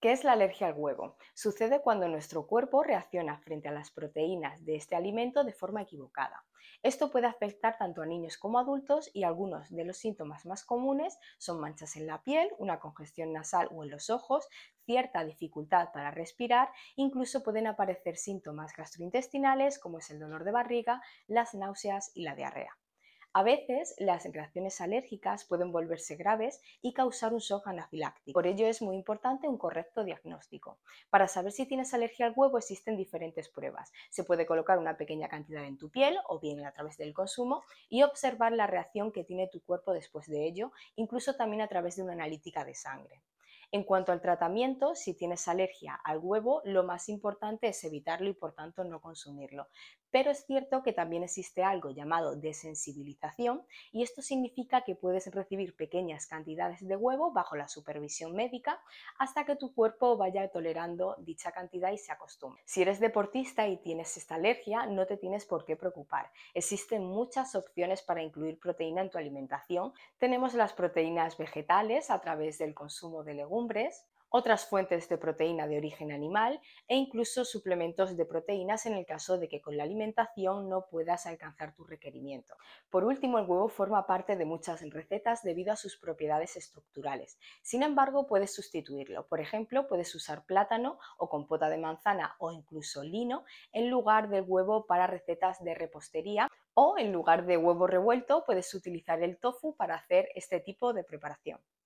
¿Qué es la alergia al huevo? Sucede cuando nuestro cuerpo reacciona frente a las proteínas de este alimento de forma equivocada. Esto puede afectar tanto a niños como a adultos y algunos de los síntomas más comunes son manchas en la piel, una congestión nasal o en los ojos, cierta dificultad para respirar, incluso pueden aparecer síntomas gastrointestinales como es el dolor de barriga, las náuseas y la diarrea. A veces las reacciones alérgicas pueden volverse graves y causar un shock anafiláctico. Por ello es muy importante un correcto diagnóstico. Para saber si tienes alergia al huevo existen diferentes pruebas. Se puede colocar una pequeña cantidad en tu piel o bien a través del consumo y observar la reacción que tiene tu cuerpo después de ello, incluso también a través de una analítica de sangre. En cuanto al tratamiento, si tienes alergia al huevo, lo más importante es evitarlo y por tanto no consumirlo. Pero es cierto que también existe algo llamado desensibilización y esto significa que puedes recibir pequeñas cantidades de huevo bajo la supervisión médica hasta que tu cuerpo vaya tolerando dicha cantidad y se acostumbre. Si eres deportista y tienes esta alergia, no te tienes por qué preocupar. Existen muchas opciones para incluir proteína en tu alimentación. Tenemos las proteínas vegetales a través del consumo de legumbres, otras fuentes de proteína de origen animal e incluso suplementos de proteínas en el caso de que con la alimentación no puedas alcanzar tu requerimiento. Por último, el huevo forma parte de muchas recetas debido a sus propiedades estructurales. Sin embargo, puedes sustituirlo. Por ejemplo, puedes usar plátano o compota de manzana o incluso lino en lugar del huevo para recetas de repostería o en lugar de huevo revuelto puedes utilizar el tofu para hacer este tipo de preparación.